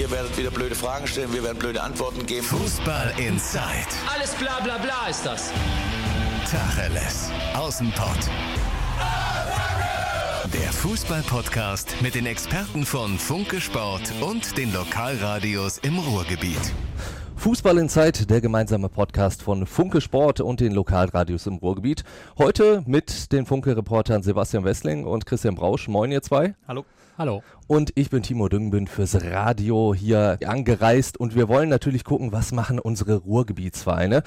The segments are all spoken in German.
Ihr werdet wieder blöde Fragen stellen, wir werden blöde Antworten geben. Fußball Inside. Alles bla bla bla ist das. Tacheles. Außenpott. Der Fußball-Podcast mit den Experten von Funke Sport und den Lokalradios im Ruhrgebiet. Fußball in Zeit, der gemeinsame Podcast von Funke Sport und den Lokalradios im Ruhrgebiet. Heute mit den Funke-Reportern Sebastian Wessling und Christian Brausch. Moin, ihr zwei. Hallo. Hallo. Und ich bin Timo Düngen, fürs Radio hier angereist und wir wollen natürlich gucken, was machen unsere Ruhrgebietsvereine.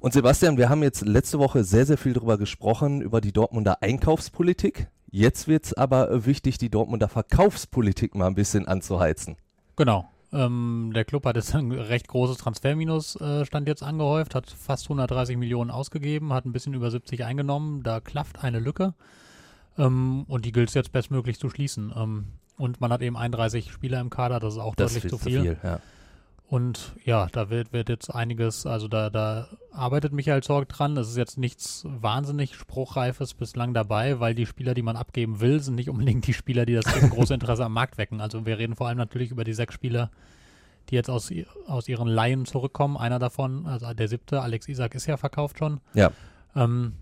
Und Sebastian, wir haben jetzt letzte Woche sehr, sehr viel darüber gesprochen, über die Dortmunder Einkaufspolitik. Jetzt wird es aber wichtig, die Dortmunder Verkaufspolitik mal ein bisschen anzuheizen. Genau. Ähm, der Club hat jetzt ein recht großes Transferminus, äh, stand jetzt angehäuft, hat fast 130 Millionen ausgegeben, hat ein bisschen über 70 eingenommen. Da klafft eine Lücke. Ähm, und die gilt es jetzt bestmöglich zu schließen. Ähm, und man hat eben 31 Spieler im Kader, das ist auch Das deutlich zu zu viel. viel, ja. Und ja, da wird, wird jetzt einiges, also da, da arbeitet Michael Zorg dran. Es ist jetzt nichts wahnsinnig Spruchreifes bislang dabei, weil die Spieler, die man abgeben will, sind nicht unbedingt die Spieler, die das große Interesse am Markt wecken. Also wir reden vor allem natürlich über die sechs Spieler, die jetzt aus, aus ihren Laien zurückkommen. Einer davon, also der siebte, Alex Isak, ist ja verkauft schon. Ja. Ähm,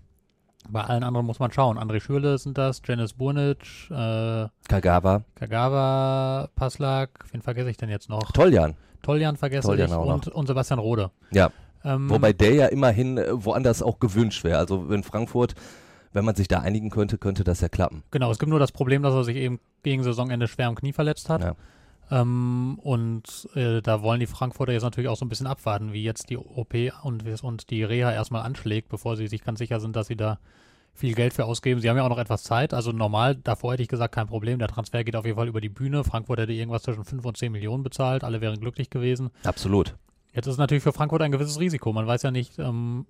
bei allen anderen muss man schauen. André Schürle sind das, Janis Burnic, äh, Kagawa, Kagawa, Paslak, wen vergesse ich denn jetzt noch? Toljan. Toljan vergesse Toljan ich noch. und, und Sebastian Rode. Ja. Ähm, Wobei der ja immerhin äh, woanders auch gewünscht wäre. Also in Frankfurt, wenn man sich da einigen könnte, könnte das ja klappen. Genau, es gibt nur das Problem, dass er sich eben gegen Saisonende schwer am Knie verletzt hat. Ja. Ähm, und äh, da wollen die Frankfurter jetzt natürlich auch so ein bisschen abwarten, wie jetzt die OP und, und die Reha erstmal anschlägt, bevor sie sich ganz sicher sind, dass sie da viel Geld für ausgeben. Sie haben ja auch noch etwas Zeit. Also normal, davor hätte ich gesagt, kein Problem. Der Transfer geht auf jeden Fall über die Bühne. Frankfurt hätte irgendwas zwischen 5 und 10 Millionen bezahlt. Alle wären glücklich gewesen. Absolut. Jetzt ist natürlich für Frankfurt ein gewisses Risiko. Man weiß ja nicht, ähm,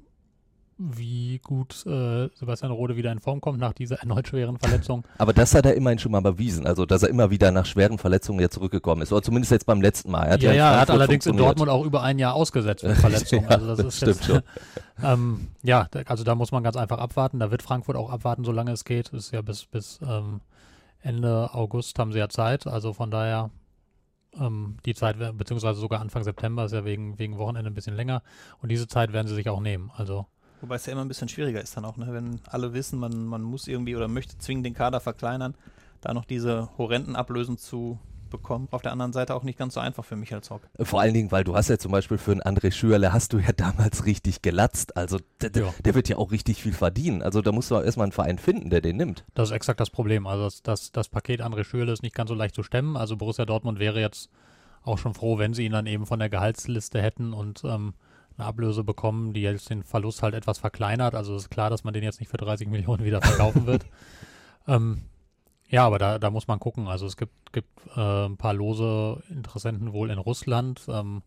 wie gut äh, Sebastian Rode wieder in Form kommt nach dieser erneut schweren Verletzung. Aber das hat er immerhin schon mal bewiesen. Also, dass er immer wieder nach schweren Verletzungen jetzt zurückgekommen ist. Oder zumindest jetzt beim letzten Mal. Er hat ja, in ja, er hat allerdings in. Dortmund auch über ein Jahr ausgesetzt mit Verletzungen. Ja, also das, das ist stimmt jetzt, schon. ähm, ja, da- also da muss man ganz einfach abwarten. Da wird Frankfurt auch abwarten, solange es geht. Ist ja bis, bis ähm, Ende August haben sie ja Zeit. Also von daher ähm, die Zeit, beziehungsweise sogar Anfang September ist ja wegen, wegen Wochenende ein bisschen länger. Und diese Zeit werden sie sich auch nehmen. Also Wobei es ja immer ein bisschen schwieriger ist dann auch, ne? wenn alle wissen, man, man muss irgendwie oder möchte zwingend den Kader verkleinern, da noch diese horrenden Ablösen zu bekommen. Auf der anderen Seite auch nicht ganz so einfach für Michael Zorc. Vor allen Dingen, weil du hast ja zum Beispiel für einen André Schürle hast du ja damals richtig gelatzt. Also der, der, Ja. der wird ja auch richtig viel verdienen. Also da musst du auch erstmal einen Verein finden, der den nimmt. Das ist exakt das Problem. Also das, das, das Paket André Schürle ist nicht ganz so leicht zu stemmen. Also Borussia Dortmund wäre jetzt auch schon froh, wenn sie ihn dann eben von der Gehaltsliste hätten und ähm, eine Ablöse bekommen, die jetzt den Verlust halt etwas verkleinert. Also es ist klar, dass man den jetzt nicht für 30 Millionen wieder verkaufen wird. ähm, ja, aber da, da muss man gucken. Also es gibt, gibt äh, ein paar lose Interessenten wohl in Russland. Ähm,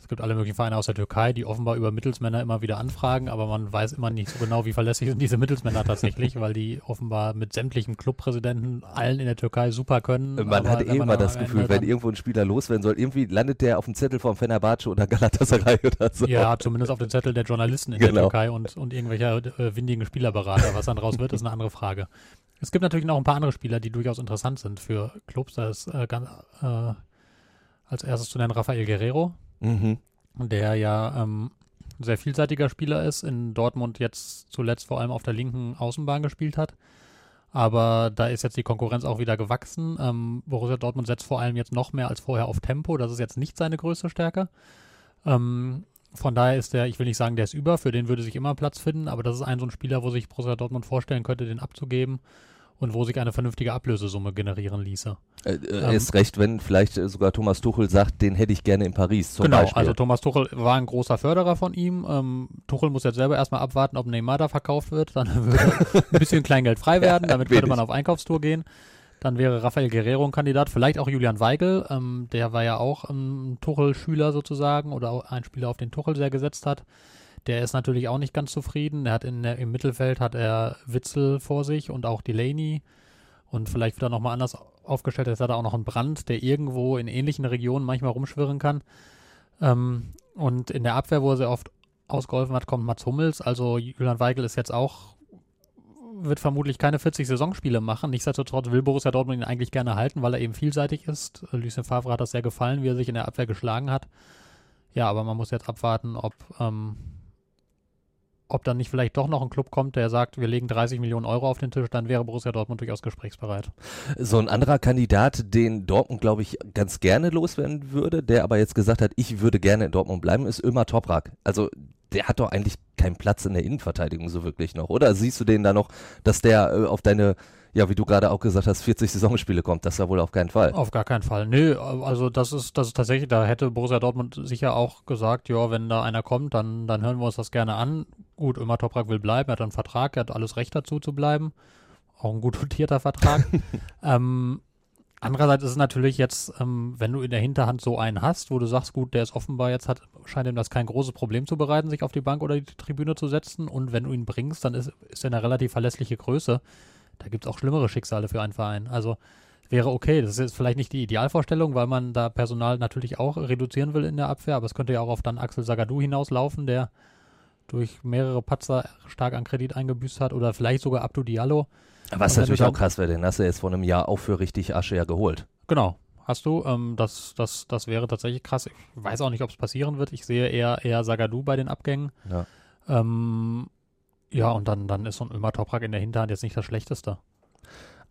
es gibt alle möglichen Vereine aus der Türkei, die offenbar über Mittelsmänner immer wieder anfragen, aber man weiß immer nicht so genau, wie verlässlich sind diese Mittelsmänner tatsächlich, weil die offenbar mit sämtlichen Clubpräsidenten allen in der Türkei super können. Man aber hat eh immer man das Gefühl, wenn irgendwo ein Spieler loswerden soll, irgendwie landet der auf dem Zettel vom Fenerbahce oder Galatasaray oder so. Ja, zumindest auf den Zettel der Journalisten in der Genau. Türkei und, und irgendwelcher äh, windigen Spielerberater. Was dann draus wird, ist eine andere Frage. Es gibt natürlich noch ein paar andere Spieler, die durchaus interessant sind für Clubs. Da ist äh, ganz, äh, als erstes zu nennen Rafael Guerrero, Mhm. der ja ähm, sehr vielseitiger Spieler ist, in Dortmund jetzt zuletzt vor allem auf der linken Außenbahn gespielt hat. Aber da ist jetzt die Konkurrenz auch wieder gewachsen. Ähm, Borussia Dortmund setzt vor allem jetzt noch mehr als vorher auf Tempo. Das ist jetzt nicht seine größte Stärke. Ähm, von daher ist der, ich will nicht sagen, der ist über, für den würde sich immer Platz finden, aber das ist ein so ein Spieler, wo sich Borussia Dortmund vorstellen könnte, den abzugeben und wo sich eine vernünftige Ablösesumme generieren ließe. Äh, äh, erst recht, wenn vielleicht äh, sogar Thomas Tuchel sagt, den hätte ich gerne in Paris zum genau, Beispiel. also Thomas Tuchel war ein großer Förderer von ihm. Ähm, Tuchel muss jetzt selber erstmal abwarten, ob Neymar da verkauft wird. Dann würde ein bisschen Kleingeld frei werden, damit könnte man auf Einkaufstour gehen. Dann wäre Rafael Guerrero ein Kandidat, vielleicht auch Julian Weigel, ähm, der war ja auch ein Tuchel-Schüler sozusagen oder auch ein Spieler, auf den Tuchel sehr gesetzt hat. Der ist natürlich auch nicht ganz zufrieden. Er hat in im Mittelfeld hat er Witzel vor sich und auch Delaney. Und vielleicht wird er nochmal anders aufgestellt. Jetzt hat er auch noch einen Brand, der irgendwo in ähnlichen Regionen manchmal rumschwirren kann. Ähm, und in der Abwehr, wo er sehr oft ausgeholfen hat, kommt Mats Hummels. Also Julian Weigel ist jetzt auch wird vermutlich keine 40 Saisonspiele machen. Nichtsdestotrotz will Borussia Dortmund ihn eigentlich gerne halten, weil er eben vielseitig ist. Lucien Favre hat das sehr gefallen, wie er sich in der Abwehr geschlagen hat. Ja, aber man muss jetzt abwarten, ob, ähm, ob dann nicht vielleicht doch noch ein Club kommt, der sagt, wir legen 30 Millionen Euro auf den Tisch, dann wäre Borussia Dortmund durchaus gesprächsbereit. So ein anderer Kandidat, den Dortmund, glaube ich, ganz gerne loswerden würde, der aber jetzt gesagt hat, ich würde gerne in Dortmund bleiben, ist Ömer Toprak. Also der hat doch eigentlich keinen Platz in der Innenverteidigung so wirklich noch, oder? Siehst du den da noch, dass der äh, auf deine ja, wie du gerade auch gesagt hast, 40 Saisonspiele kommt. Das ja wohl auf keinen Fall. Auf gar keinen Fall. Nö, also das ist, das ist tatsächlich, da hätte Borussia Dortmund sicher auch gesagt, ja, wenn da einer kommt, dann, dann hören wir uns das gerne an. Gut, immer Toprak will bleiben, er hat einen Vertrag, er hat alles Recht dazu zu bleiben. Auch ein gut dotierter Vertrag. ähm, Andererseits ist es natürlich jetzt, ähm, wenn du in der Hinterhand so einen hast, wo du sagst, gut, der ist offenbar jetzt, hat, scheint ihm das kein großes Problem zu bereiten, sich auf die Bank oder die Tribüne zu setzen. Und wenn du ihn bringst, dann ist, ist er eine relativ verlässliche Größe. Da gibt es auch schlimmere Schicksale für einen Verein. Also wäre okay. Das ist jetzt vielleicht nicht die Idealvorstellung, weil man da Personal natürlich auch reduzieren will in der Abwehr, aber es könnte ja auch auf dann Axel Sagadou hinauslaufen, der durch mehrere Patzer stark an Kredit eingebüßt hat oder vielleicht sogar Abdu Diallo. Was natürlich auch krass wäre, den hast du jetzt vor einem Jahr auch für richtig Asche ja geholt. Genau, hast du. Ähm, das, das, das wäre tatsächlich krass. Ich weiß auch nicht, ob es passieren wird. Ich sehe eher, eher Sagadu bei den Abgängen. Ja. Ähm, ja, und dann, dann ist so ein Ömer Toprak in der Hinterhand jetzt nicht das Schlechteste.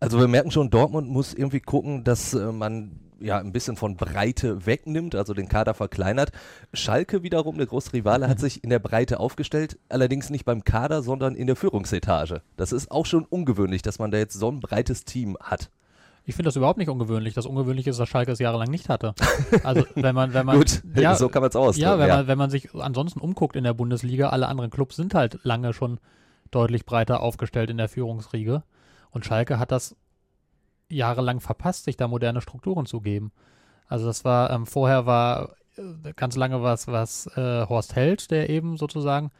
Also wir merken schon, Dortmund muss irgendwie gucken, dass äh, man ja ein bisschen von Breite wegnimmt, also den Kader verkleinert. Schalke wiederum, der große Rivale, hat sich in der Breite aufgestellt, allerdings nicht beim Kader, sondern in der Führungsetage. Das ist auch schon ungewöhnlich, dass man da jetzt so ein breites Team hat. Ich finde das überhaupt nicht ungewöhnlich. Das Ungewöhnliche ist, dass Schalke es jahrelang nicht hatte. Also wenn man, wenn man Gut, ja, so kann man es aus. Ja, wenn, ja. Man, wenn man sich ansonsten umguckt in der Bundesliga, alle anderen Clubs sind halt lange schon deutlich breiter aufgestellt in der Führungsriege. Und Schalke hat das jahrelang verpasst, sich da moderne Strukturen zu geben. Also das war, ähm, vorher war äh, ganz lange was, was äh, Horst Held, der eben sozusagen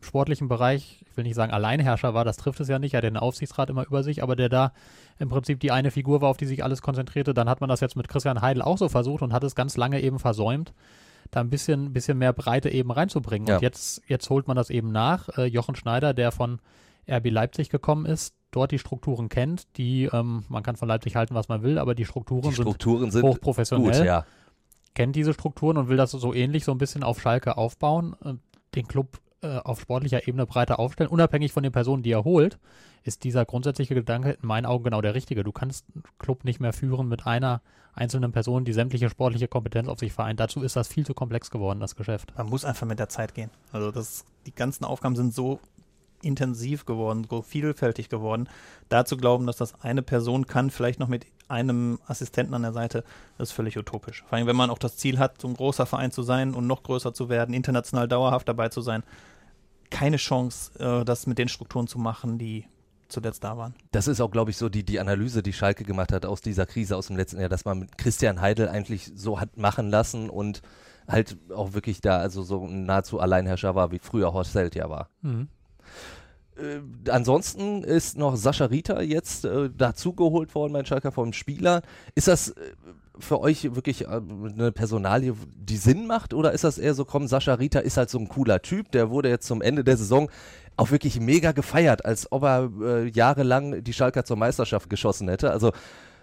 im sportlichen Bereich, ich will nicht sagen Alleinherrscher war, das trifft es ja nicht, er hat den Aufsichtsrat immer über sich, aber der da im Prinzip die eine Figur war, auf die sich alles konzentrierte. Dann hat man das jetzt mit Christian Heidel auch so versucht und hat es ganz lange eben versäumt, da ein bisschen, bisschen mehr Breite eben reinzubringen. Ja. Und jetzt, jetzt holt man das eben nach. Äh, Jochen Schneider, der von RB Leipzig gekommen ist, dort die Strukturen kennt, die, ähm, man kann von Leipzig halten, was man will, aber die Strukturen, Die Strukturen sind, hochprofessionell, gut, ja. kennt diese Strukturen und will das so ähnlich so ein bisschen auf Schalke aufbauen, äh, den Club äh, auf sportlicher Ebene breiter aufstellen, unabhängig von den Personen, die er holt, ist dieser grundsätzliche Gedanke in meinen Augen genau der richtige. Du kannst einen Club nicht mehr führen mit einer einzelnen Person, die sämtliche sportliche Kompetenz auf sich vereint. Dazu ist das viel zu komplex geworden, das Geschäft. Man muss einfach mit der Zeit gehen. Also das, die ganzen Aufgaben sind so intensiv geworden, so vielfältig geworden. Dazu glauben, dass das eine Person kann, vielleicht noch mit einem Assistenten an der Seite, das ist völlig utopisch. Vor allem, wenn man auch das Ziel hat, so ein großer Verein zu sein und noch größer zu werden, international dauerhaft dabei zu sein, keine Chance, äh, das mit den Strukturen zu machen, die zuletzt da waren. Das ist auch, glaube ich, so die, die Analyse, die Schalke gemacht hat aus dieser Krise aus dem letzten Jahr, dass man mit Christian Heidel eigentlich so hat machen lassen und halt auch wirklich da also so ein nahezu Alleinherrscher war, wie früher Horst Held ja war. Mhm. Äh, ansonsten ist noch Sascha Rita jetzt äh, dazugeholt worden, mein Schalker vom Spieler. Ist das äh, für euch wirklich äh, eine Personalie, die Sinn macht? Oder ist das eher so, komm, Sascha Rita ist halt so ein cooler Typ, der wurde jetzt zum Ende der Saison auch wirklich mega gefeiert, als ob er äh, jahrelang die Schalker zur Meisterschaft geschossen hätte. Also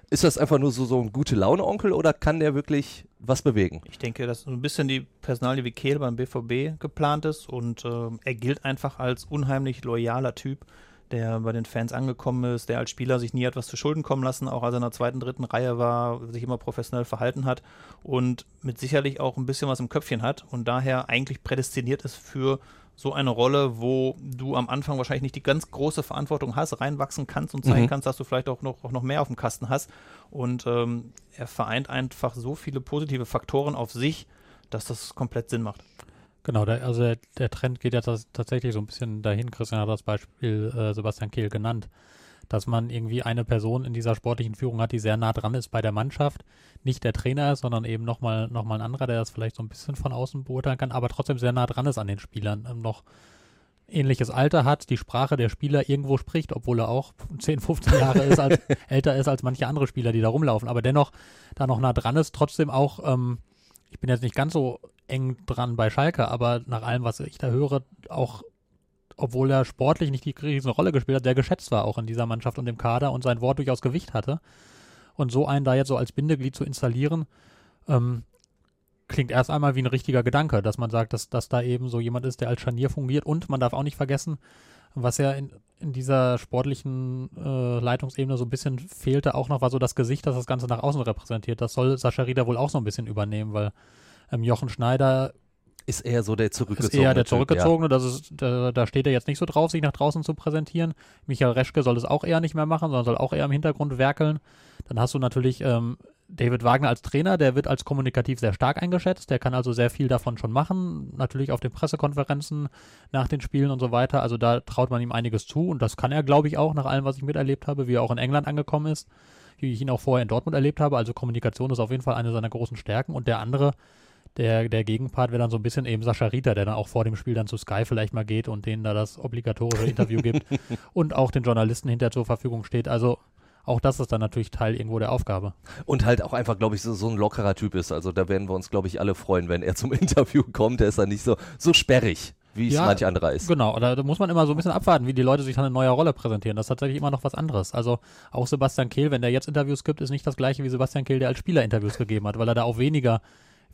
ist das einfach nur so, so ein gute Laune-Onkel oder kann der wirklich was bewegen? Ich denke, dass ein bisschen die Personalie wie Kehl beim BVB geplant ist und äh, er gilt einfach als unheimlich loyaler Typ, der bei den Fans angekommen ist, der als Spieler sich nie etwas zu Schulden kommen lassen, auch als er in der zweiten, dritten Reihe war, sich immer professionell verhalten hat und mit sicherlich auch ein bisschen was im Köpfchen hat und daher eigentlich prädestiniert ist für so eine Rolle, wo du am Anfang wahrscheinlich nicht die ganz große Verantwortung hast, reinwachsen kannst und zeigen Mhm. kannst, dass du vielleicht auch noch, auch noch mehr auf dem Kasten hast. Und ähm, er vereint einfach so viele positive Faktoren auf sich, dass das komplett Sinn macht. Genau, der, also der, der Trend geht ja tats tatsächlich so ein bisschen dahin. Christian hat das Beispiel äh, Sebastian Kehl genannt, dass man irgendwie eine Person in dieser sportlichen Führung hat, die sehr nah dran ist bei der Mannschaft. Nicht der Trainer ist, sondern eben nochmal noch mal ein anderer, der das vielleicht so ein bisschen von außen beurteilen kann, aber trotzdem sehr nah dran ist an den Spielern. Ähm, noch ähnliches Alter hat, die Sprache der Spieler irgendwo spricht, obwohl er auch 10, 15 Jahre ist als, älter ist als manche andere Spieler, die da rumlaufen, aber dennoch da noch nah dran ist, trotzdem auch, ähm, ich bin jetzt nicht ganz so eng dran bei Schalke, aber nach allem, was ich da höre, auch obwohl er sportlich nicht die riesen Rolle gespielt hat, der geschätzt war auch in dieser Mannschaft und im Kader und sein Wort durchaus Gewicht hatte. Und so einen da jetzt so als Bindeglied zu installieren, ähm, klingt erst einmal wie ein richtiger Gedanke, dass man sagt, dass, dass da eben so jemand ist, der als Scharnier fungiert. Und man darf auch nicht vergessen, was ja in, in dieser sportlichen äh, Leitungsebene so ein bisschen fehlte, auch noch war so das Gesicht, das das Ganze nach außen repräsentiert. Das soll Sascha Rieder wohl auch so ein bisschen übernehmen, weil ähm, Jochen Schneider ist eher so der zurückgezogene. Ist eher der zurückgezogene, ja. das ist, da, da, steht er jetzt nicht so drauf, sich nach draußen zu präsentieren. Michael Reschke soll es auch eher nicht mehr machen, sondern soll auch eher im Hintergrund werkeln. Dann hast du natürlich ähm, David Wagner als Trainer, der wird als kommunikativ sehr stark eingeschätzt, der kann also sehr viel davon schon machen, natürlich auf den Pressekonferenzen nach den Spielen und so weiter. Also da traut man ihm einiges zu und das kann er, glaube ich, auch nach allem, was ich miterlebt habe, wie er auch in England angekommen ist, wie ich ihn auch vorher in Dortmund erlebt habe. Also Kommunikation ist auf jeden Fall eine seiner großen Stärken und der andere, der, der Gegenpart wäre dann so ein bisschen eben Sascha Rita, der dann auch vor dem Spiel dann zu Sky vielleicht mal geht und denen da das obligatorische Interview gibt und auch den Journalisten hinterher zur Verfügung steht. Also auch das ist dann natürlich Teil irgendwo der Aufgabe. Und halt auch einfach, glaube ich, so, so ein lockerer Typ ist. Also da werden wir uns, glaube ich, alle freuen, wenn er zum Interview kommt. Der ist dann nicht so, so sperrig wie es ja, manch anderer ist. Genau, da, da muss man immer so ein bisschen abwarten, wie die Leute sich dann in neuer Rolle präsentieren. Das ist tatsächlich immer noch was anderes. Also auch Sebastian Kehl, wenn der jetzt Interviews gibt, ist nicht das gleiche wie Sebastian Kehl, der als Spieler Interviews gegeben hat, weil er da auch weniger,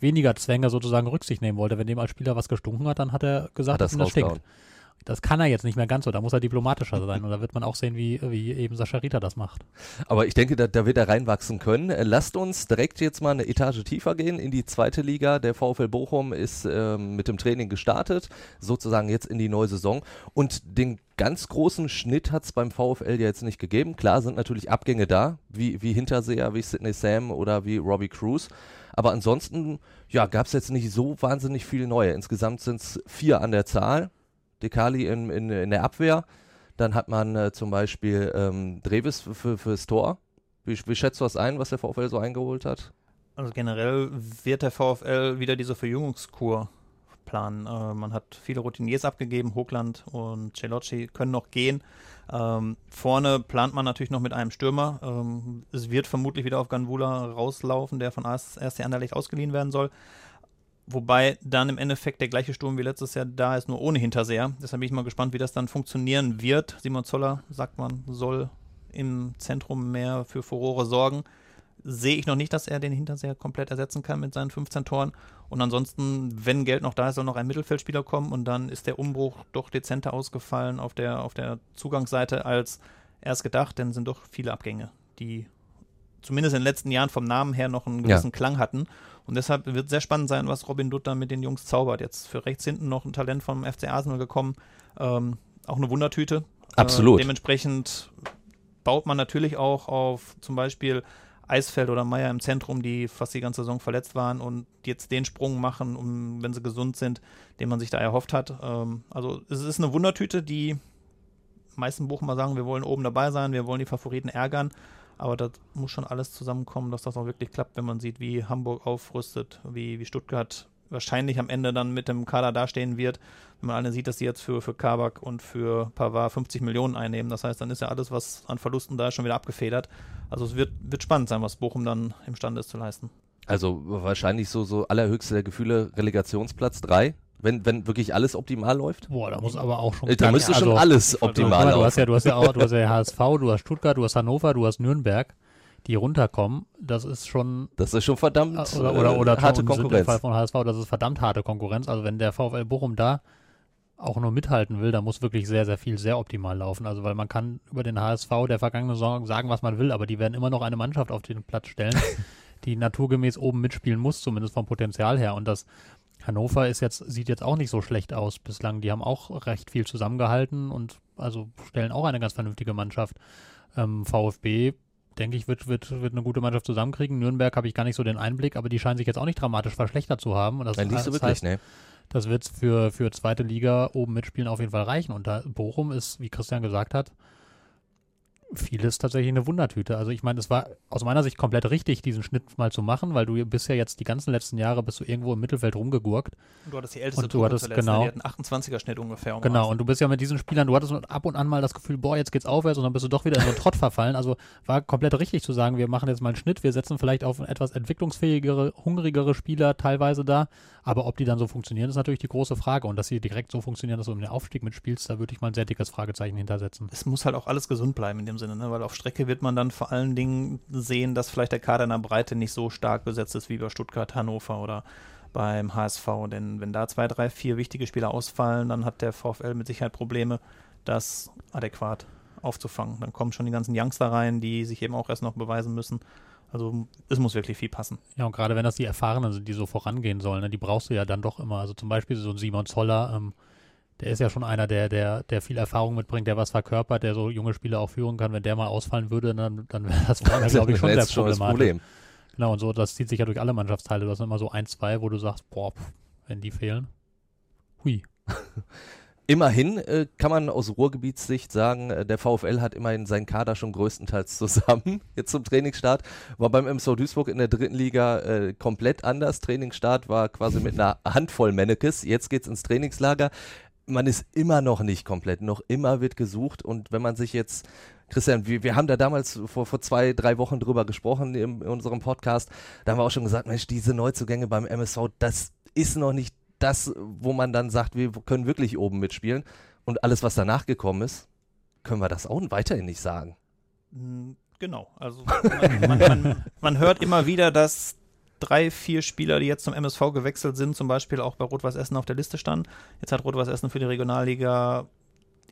weniger Zwänge sozusagen Rücksicht nehmen wollte. Wenn dem als Spieler was gestunken hat, dann hat er gesagt, hat dass das stinkt. Das kann er jetzt nicht mehr ganz so, da muss er diplomatischer sein und da wird man auch sehen, wie, wie eben Sascha Rita das macht. Aber ich denke, da, da wird er reinwachsen können. Äh, lasst uns direkt jetzt mal eine Etage tiefer gehen in die zweite Liga. Der VfL Bochum ist ähm, mit dem Training gestartet, sozusagen jetzt in die neue Saison und den ganz großen Schnitt hat es beim VfL ja jetzt nicht gegeben. Klar sind natürlich Abgänge da, wie, wie Hinterseher, wie Sidney Sam oder wie Robbie Cruz. Aber ansonsten, ja, gab es jetzt nicht so wahnsinnig viele neue. Insgesamt sind es vier an der Zahl. Dekali in, in, in der Abwehr. Dann hat man äh, zum Beispiel ähm, Drevis für, fürs Tor. Wie, wie schätzt du das ein, was der VfL so eingeholt hat? Also generell wird der VfL wieder diese Verjüngungskur planen. Äh, man hat viele Routiniers abgegeben, Hochland und Celocci können noch gehen. Ähm, vorne plant man natürlich noch mit einem Stürmer. Ähm, es wird vermutlich wieder auf Ganvula rauslaufen, der von RC Anderlecht ausgeliehen werden soll. Wobei dann im Endeffekt der gleiche Sturm wie letztes Jahr da ist, nur ohne Hinterseher. Deshalb bin ich mal gespannt, wie das dann funktionieren wird. Simon Zoller, sagt man, soll im Zentrum mehr für Furore sorgen. Sehe ich noch nicht, dass er den Hinterseher komplett ersetzen kann mit seinen 15 Toren. Und ansonsten, wenn Geld noch da ist, soll noch ein Mittelfeldspieler kommen und dann ist der Umbruch doch dezenter ausgefallen auf der, auf der Zugangsseite als erst gedacht, denn sind doch viele Abgänge, die zumindest in den letzten Jahren vom Namen her noch einen gewissen ja. Klang hatten. Und deshalb wird sehr spannend sein, was Robin Dutter mit den Jungs zaubert. Jetzt für rechts hinten noch ein Talent vom FC Arsenal gekommen. Ähm, auch eine Wundertüte. Absolut. Äh, dementsprechend baut man natürlich auch auf zum Beispiel Eisfeld oder Meier im Zentrum, die fast die ganze Saison verletzt waren und jetzt den Sprung machen, um, wenn sie gesund sind, den man sich da erhofft hat. Ähm, also es ist eine Wundertüte, die meisten Bochumer sagen, wir wollen oben dabei sein, wir wollen die Favoriten ärgern. Aber das muss schon alles zusammenkommen, dass das auch wirklich klappt, wenn man sieht, wie Hamburg aufrüstet, wie, wie Stuttgart wahrscheinlich am Ende dann mit dem Kader dastehen wird. Wenn man alle sieht, dass sie jetzt für, für Kabak und für Pavard 50 Millionen einnehmen. Das heißt, dann ist ja alles, was an Verlusten da ist, schon wieder abgefedert. Also es wird, wird spannend sein, was Bochum dann imstande ist zu leisten. Also wahrscheinlich so, so allerhöchste Gefühle Relegationsplatz 3 wenn, wenn wirklich alles optimal läuft? Boah, da muss aber auch schon. Da müsste schon also, alles optimal laufen. Du hast ja, du hast ja auch, du hast ja HSV, du hast Stuttgart, du hast Hannover, du hast Nürnberg, die runterkommen. Das ist schon. Das ist schon verdammt oder, oder, oder äh, harte Konkurrenz. Fall von HSV, das ist verdammt harte Konkurrenz. Also wenn der VfL Bochum da auch nur mithalten will, da muss wirklich sehr, sehr viel sehr optimal laufen. Also weil man kann über den HSV der vergangenen Saison sagen, was man will, aber die werden immer noch eine Mannschaft auf den Platz stellen, die naturgemäß oben mitspielen muss, zumindest vom Potenzial her. Und das Hannover ist jetzt, sieht jetzt auch nicht so schlecht aus bislang. Die haben auch recht viel zusammengehalten und also stellen auch eine ganz vernünftige Mannschaft. Ähm, VfB, denke ich, wird, wird, wird eine gute Mannschaft zusammenkriegen. Nürnberg habe ich gar nicht so den Einblick, aber die scheinen sich jetzt auch nicht dramatisch verschlechtert zu haben. Und das, Nein, nicht so wirklich, heißt, ne? Das wird für, für zweite Liga oben mitspielen auf jeden Fall reichen. Und da Bochum ist, wie Christian gesagt hat, vieles tatsächlich eine Wundertüte. Also ich meine, es war aus meiner Sicht komplett richtig, diesen Schnitt mal zu machen, weil du bist ja jetzt die ganzen letzten Jahre bist du irgendwo im Mittelfeld rumgegurkt. Und du hattest die älteste Und du hattest, zuletzt, ne? genau. Die hatten 28er Schnitt ungefähr. um Genau, und du bist ja mit diesen Spielern, du hattest ab und an mal das Gefühl, boah, jetzt geht's aufwärts und dann bist du doch wieder in so einen Trott verfallen. Also war komplett richtig zu sagen, wir machen jetzt mal einen Schnitt, wir setzen vielleicht auf etwas entwicklungsfähigere, hungrigere Spieler teilweise da, aber ob die dann so funktionieren, ist natürlich die große Frage. Und dass sie direkt so funktionieren, dass du um den Aufstieg mitspielst, da würde ich mal ein sehr dickes Fragezeichen hintersetzen. es muss halt auch alles gesund bleiben in dem Sinne, ne? weil auf Strecke wird man dann vor allen Dingen sehen, dass vielleicht der Kader in der Breite nicht so stark besetzt ist wie bei Stuttgart, Hannover oder beim HSV. Denn wenn da zwei, drei, vier wichtige Spieler ausfallen, dann hat der VfL mit Sicherheit Probleme, das adäquat aufzufangen. Dann kommen schon die ganzen Youngster rein, die sich eben auch erst noch beweisen müssen. Also es muss wirklich viel passen. Ja, und gerade wenn das die Erfahrenen sind, die so vorangehen sollen, ne, die brauchst du ja dann doch immer. Also zum Beispiel so ein Simon Zoller, ähm, der ist ja schon einer, der, der, der viel Erfahrung mitbringt, der was verkörpert, der so junge Spieler auch führen kann. Wenn der mal ausfallen würde, dann, dann wäre das vorne, glaube ich, schon sehr problematisch. Problem. Genau, und so, das zieht sich ja durch alle Mannschaftsteile. Du hast immer so ein, zwei, wo du sagst, boah, pff, wenn die fehlen. Hui. Immerhin äh, kann man aus Ruhrgebietssicht sagen, äh, der VfL hat immerhin seinen Kader schon größtenteils zusammen. Jetzt zum Trainingsstart. War beim MSV Duisburg in der dritten Liga äh, komplett anders. Trainingsstart war quasi mit einer Handvoll Mannekes. Jetzt geht's ins Trainingslager. Man ist immer noch nicht komplett. Noch immer wird gesucht. Und wenn man sich jetzt Christian, wir, wir haben da damals vor, vor zwei, drei Wochen drüber gesprochen im, in unserem Podcast. Da haben wir auch schon gesagt, Mensch, diese Neuzugänge beim MSV, das ist noch nicht das, wo man dann sagt, wir können wirklich oben mitspielen. Und alles, was danach gekommen ist, können wir das auch weiterhin nicht sagen. Mm, Genau. Also man, man, man, man hört immer wieder, dass drei, vier Spieler, die jetzt zum MSV gewechselt sind, zum Beispiel auch bei Rot-Weiß Essen auf der Liste standen. Jetzt hat Rot-Weiß Essen für die Regionalliga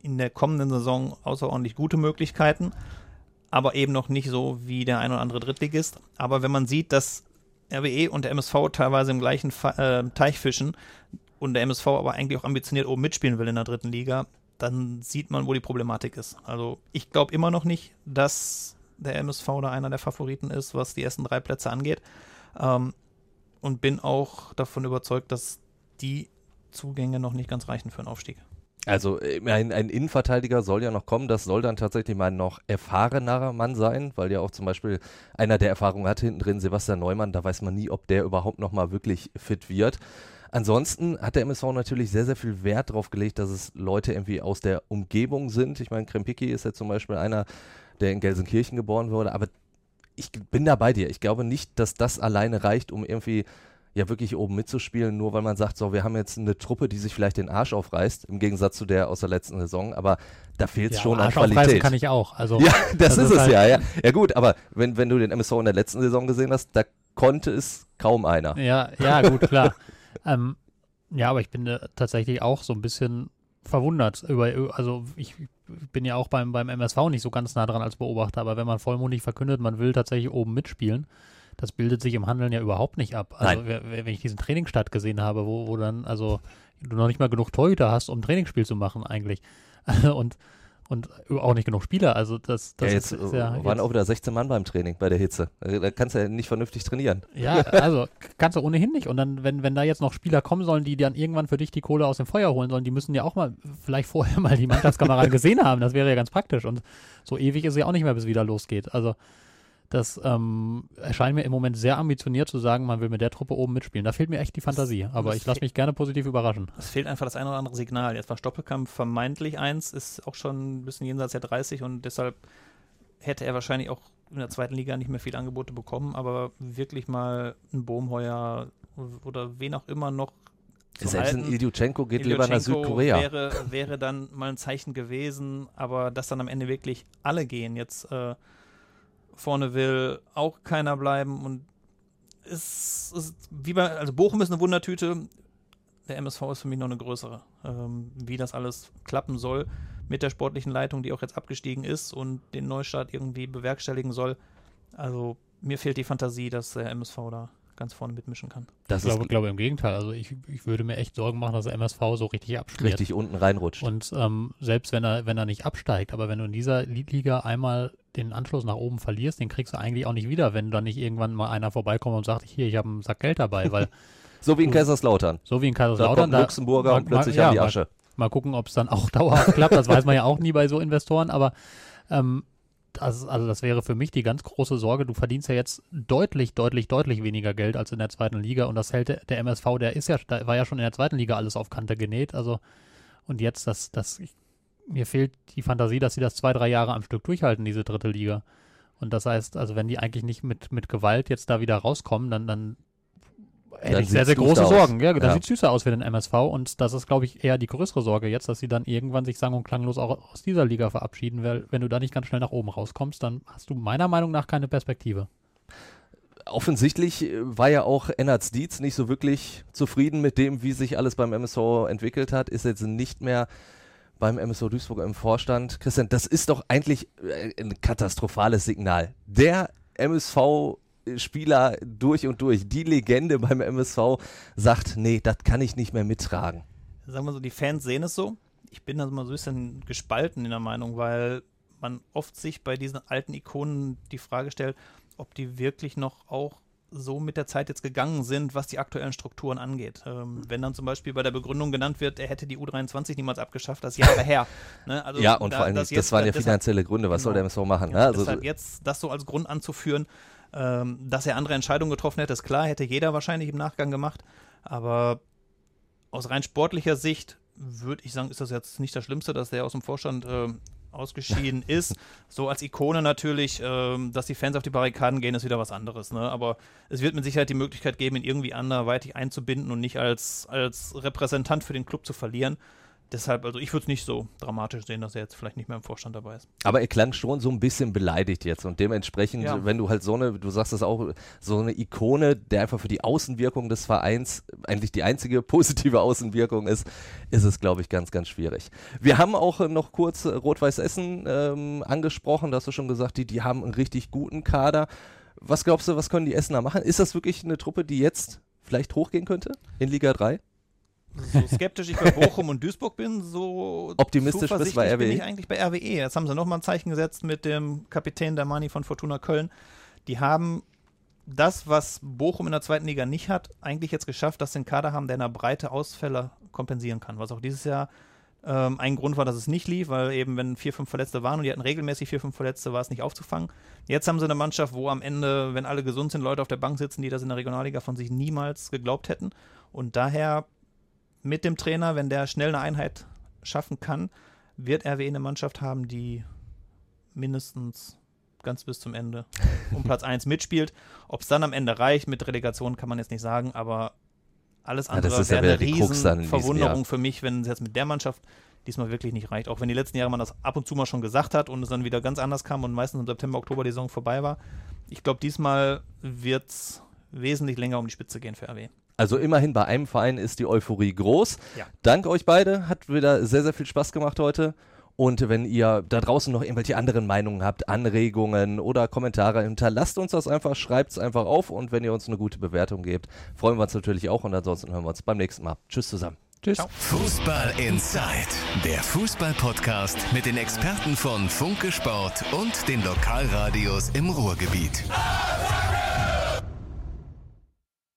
in der kommenden Saison außerordentlich gute Möglichkeiten, aber eben noch nicht so wie der ein oder andere Drittligist. Aber wenn man sieht, dass RWE und der MSV teilweise im gleichen äh, Teich fischen und der MSV aber eigentlich auch ambitioniert oben mitspielen will in der dritten Liga, dann sieht man, wo die Problematik ist. Also ich glaube immer noch nicht, dass der MSV da einer der Favoriten ist, was die ersten drei Plätze angeht. Ähm, und bin auch davon überzeugt, dass die Zugänge noch nicht ganz reichen für einen Aufstieg. Also äh, ein, ein Innenverteidiger soll ja noch kommen, das soll dann tatsächlich mal noch erfahrenerer Mann sein, weil ja auch zum Beispiel einer der Erfahrung hat hinten drin, Sebastian Neumann, da weiß man nie, ob der überhaupt noch mal wirklich fit wird. Ansonsten hat der MSV natürlich sehr, sehr viel Wert darauf gelegt, dass es Leute irgendwie aus der Umgebung sind. Ich meine, Krempicki ist ja zum Beispiel einer, der in Gelsenkirchen geboren wurde, aber ich bin da bei dir. Ich glaube nicht, dass das alleine reicht, um irgendwie ja wirklich oben mitzuspielen, nur weil man sagt, so, wir haben jetzt eine Truppe, die sich vielleicht den Arsch aufreißt, im Gegensatz zu der aus der letzten Saison, aber da fehlt es Ja, schon an Arsch aufreißen Qualität. kann ich auch. Also ja, das, das ist ist es halt- ja, ja. Ja gut, aber wenn, wenn du den MSV in der letzten Saison gesehen hast, da konnte es kaum einer. Ja, ja, gut, klar. ähm, ja, aber ich bin äh, tatsächlich auch so ein bisschen verwundert über, also ich bin ja auch beim, beim MSV nicht so ganz nah dran als Beobachter, aber wenn man vollmundig verkündet, man will tatsächlich oben mitspielen, das bildet sich im Handeln ja überhaupt nicht ab. Also Nein. wenn ich diesen Trainingsstart gesehen habe, wo, wo dann, also du noch nicht mal genug Torhüter hast, um ein Trainingsspiel zu machen eigentlich. und, und auch nicht genug Spieler. Also das, das ja, jetzt ist, ist äh, ja waren jetzt, auch wieder 16 Mann beim Training bei der Hitze. Äh, Da kannst du ja nicht vernünftig trainieren. Ja, also kannst du ohnehin nicht. Und dann, wenn, wenn da jetzt noch Spieler kommen sollen, die dann irgendwann für dich die Kohle aus dem Feuer holen sollen, die müssen ja auch mal vielleicht vorher mal die Mannschaftskameraden gesehen haben. Das wäre ja ganz praktisch. Und so ewig ist es ja auch nicht mehr, bis es wieder losgeht. Also das ähm, erscheint mir im Moment sehr ambitioniert zu sagen, man will mit der Truppe oben mitspielen. Da fehlt mir echt die Fantasie. Aber ich lasse mich gerne positiv überraschen. Es fehlt einfach das ein oder andere Signal. Jetzt war Stoppelkamp vermeintlich eins, ist auch schon ein bisschen jenseits der 30 und deshalb hätte er wahrscheinlich auch in der zweiten Liga nicht mehr viele Angebote bekommen, aber wirklich mal ein Bohmheuer oder wen auch immer noch zu Selbst ein halten. Ilyuchenko geht lieber nach Ilyuchenko Südkorea. Wäre, wäre dann mal ein Zeichen gewesen, aber dass dann am Ende wirklich alle gehen. Jetzt äh, vorne will auch keiner bleiben und es ist wie bei, also Bochum ist eine Wundertüte, der MSV ist für mich noch eine größere. Ähm, wie das alles klappen soll mit der sportlichen Leitung, die auch jetzt abgestiegen ist und den Neustart irgendwie bewerkstelligen soll. Also mir fehlt die Fantasie, dass der MSV da ganz vorne mitmischen kann. Das Ich ist glaube, glaube im Gegenteil. Also ich, ich würde mir echt Sorgen machen, dass der MSV so richtig abschmiert. richtig unten reinrutscht. Und ähm, selbst wenn er, wenn er nicht absteigt, aber wenn du in dieser Li- Liga einmal den Anschluss nach oben verlierst, den kriegst du eigentlich auch nicht wieder, wenn dann nicht irgendwann mal einer vorbeikommt und sagt, hier, ich habe einen Sack Geld dabei, weil so wie in Kaiserslautern. so wie in Da Kaiserslautern, kommt ein Luxemburger und plötzlich ja, haben die mal- Asche. Mal gucken, ob es dann auch dauerhaft klappt. Das weiß man ja auch nie bei so Investoren, aber ähm, das, also das wäre für mich die ganz große Sorge. Du verdienst ja jetzt deutlich, deutlich, deutlich weniger Geld als in der zweiten Liga und das hält der, MSV, der ist ja, da war ja schon in der zweiten Liga alles auf Kante genäht. Also und jetzt, das, das, ich, mir fehlt die Fantasie, dass sie das zwei, drei Jahre am Stück durchhalten, diese dritte Liga. Und das heißt, also wenn die eigentlich nicht mit, mit Gewalt jetzt da wieder rauskommen, dann, dann hätte ich sehr, sehr große Sorgen. aus. Ja, dann Ja. sieht süßer aus für den MSV und das ist, glaube ich, eher die größere Sorge jetzt, dass sie dann irgendwann sich sang- und klanglos auch aus dieser Liga verabschieden, weil wenn du da nicht ganz schnell nach oben rauskommst, dann hast du meiner Meinung nach keine Perspektive. offensichtlich äh, war ja auch Ennard Dietz nicht so wirklich zufrieden mit dem, wie sich alles beim MSV entwickelt hat, ist jetzt nicht mehr beim MSV Duisburg im Vorstand. Christian, das ist doch eigentlich äh, ein katastrophales Signal. Der MSV-Spieler durch und durch, die Legende beim MSV, sagt, nee, das kann ich nicht mehr mittragen. sagen wir so, die Fans sehen es so. Ich bin da immer so ein bisschen gespalten in der Meinung, weil man oft sich bei diesen alten Ikonen die Frage stellt, ob die wirklich noch auch so mit der Zeit jetzt gegangen sind, was die aktuellen Strukturen angeht. Ähm, wenn dann zum Beispiel bei der Begründung genannt wird, er hätte die U23 niemals abgeschafft, das ist Jahre her. Ne? Also ja, und da- vor allem, das das, jetzt- waren ja finanzielle Gründe. Was soll der Genau. MSV machen? Ne? Also, deshalb jetzt das so als Grund anzuführen, ähm, dass er andere Entscheidungen getroffen hätte, ist klar, hätte jeder wahrscheinlich im Nachgang gemacht. Aber aus rein sportlicher Sicht würde ich sagen, ist das jetzt nicht das Schlimmste, dass der aus dem Vorstand ähm, ausgeschieden ist. So als Ikone natürlich, ähm, dass die Fans auf die Barrikaden gehen, ist wieder was anderes. Ne? Aber es wird mit Sicherheit die Möglichkeit geben, ihn irgendwie anderweitig einzubinden und nicht als, als Repräsentant für den Club zu verlieren. Deshalb, also ich würde es nicht so dramatisch sehen, dass er jetzt vielleicht nicht mehr im Vorstand dabei ist. Aber er klang schon so ein bisschen beleidigt jetzt und dementsprechend, Ja. wenn du halt so eine, du sagst es auch, so eine Ikone, der einfach für die Außenwirkung des Vereins eigentlich die einzige positive Außenwirkung ist, ist es, glaube ich, ganz, ganz schwierig. Wir haben auch noch kurz Rot-Weiß Essen ähm, angesprochen, da hast du schon gesagt, die, die haben einen richtig guten Kader. Was glaubst du, was können die Essener machen? Ist das wirklich eine Truppe, die jetzt vielleicht hochgehen könnte in Liga 3? So skeptisch ich bei Bochum und Duisburg bin, so Optimistisch bist bei RWE? bin ich eigentlich bei RWE. Jetzt haben sie nochmal ein Zeichen gesetzt mit dem Kapitän Damani von Fortuna Köln. Die haben das, was Bochum in der zweiten Liga nicht hat, eigentlich jetzt geschafft, dass sie einen Kader haben, der in der Breite Ausfälle kompensieren kann. Was auch dieses Jahr ähm, ein Grund war, dass es nicht lief, weil eben, wenn vier, fünf Verletzte waren und die hatten regelmäßig vier, fünf Verletzte, war es nicht aufzufangen. Jetzt haben sie eine Mannschaft, wo am Ende, wenn alle gesund sind, Leute auf der Bank sitzen, die das in der Regionalliga von sich niemals geglaubt hätten. Und daher mit dem Trainer, wenn der schnell eine Einheit schaffen kann, wird RWE eine Mannschaft haben, die mindestens ganz bis zum Ende um Platz 1 mitspielt. Ob es dann am Ende reicht mit Relegation, kann man jetzt nicht sagen, aber alles Ja, andere ist ja wäre eine dann in riesen Verwunderung für mich, wenn es jetzt mit der Mannschaft diesmal wirklich nicht reicht. Auch wenn die letzten Jahre man das ab und zu mal schon gesagt hat und es dann wieder ganz anders kam und meistens im September, Oktober die Saison vorbei war. Ich glaube, diesmal wird es wesentlich länger um die Spitze gehen für RW. Also immerhin bei einem Verein ist die Euphorie groß. Ja. Dank euch beide, hat wieder sehr, sehr viel Spaß gemacht heute. Und wenn ihr da draußen noch irgendwelche anderen Meinungen habt, Anregungen oder Kommentare, hinterlasst uns das einfach, schreibt es einfach auf und wenn ihr uns eine gute Bewertung gebt, freuen wir uns natürlich auch und ansonsten hören wir uns beim nächsten Mal. Tschüss zusammen. Tschüss. Fußball Inside, der Fußball-Podcast mit den Experten von Funke Sport und den Lokalradios im Ruhrgebiet.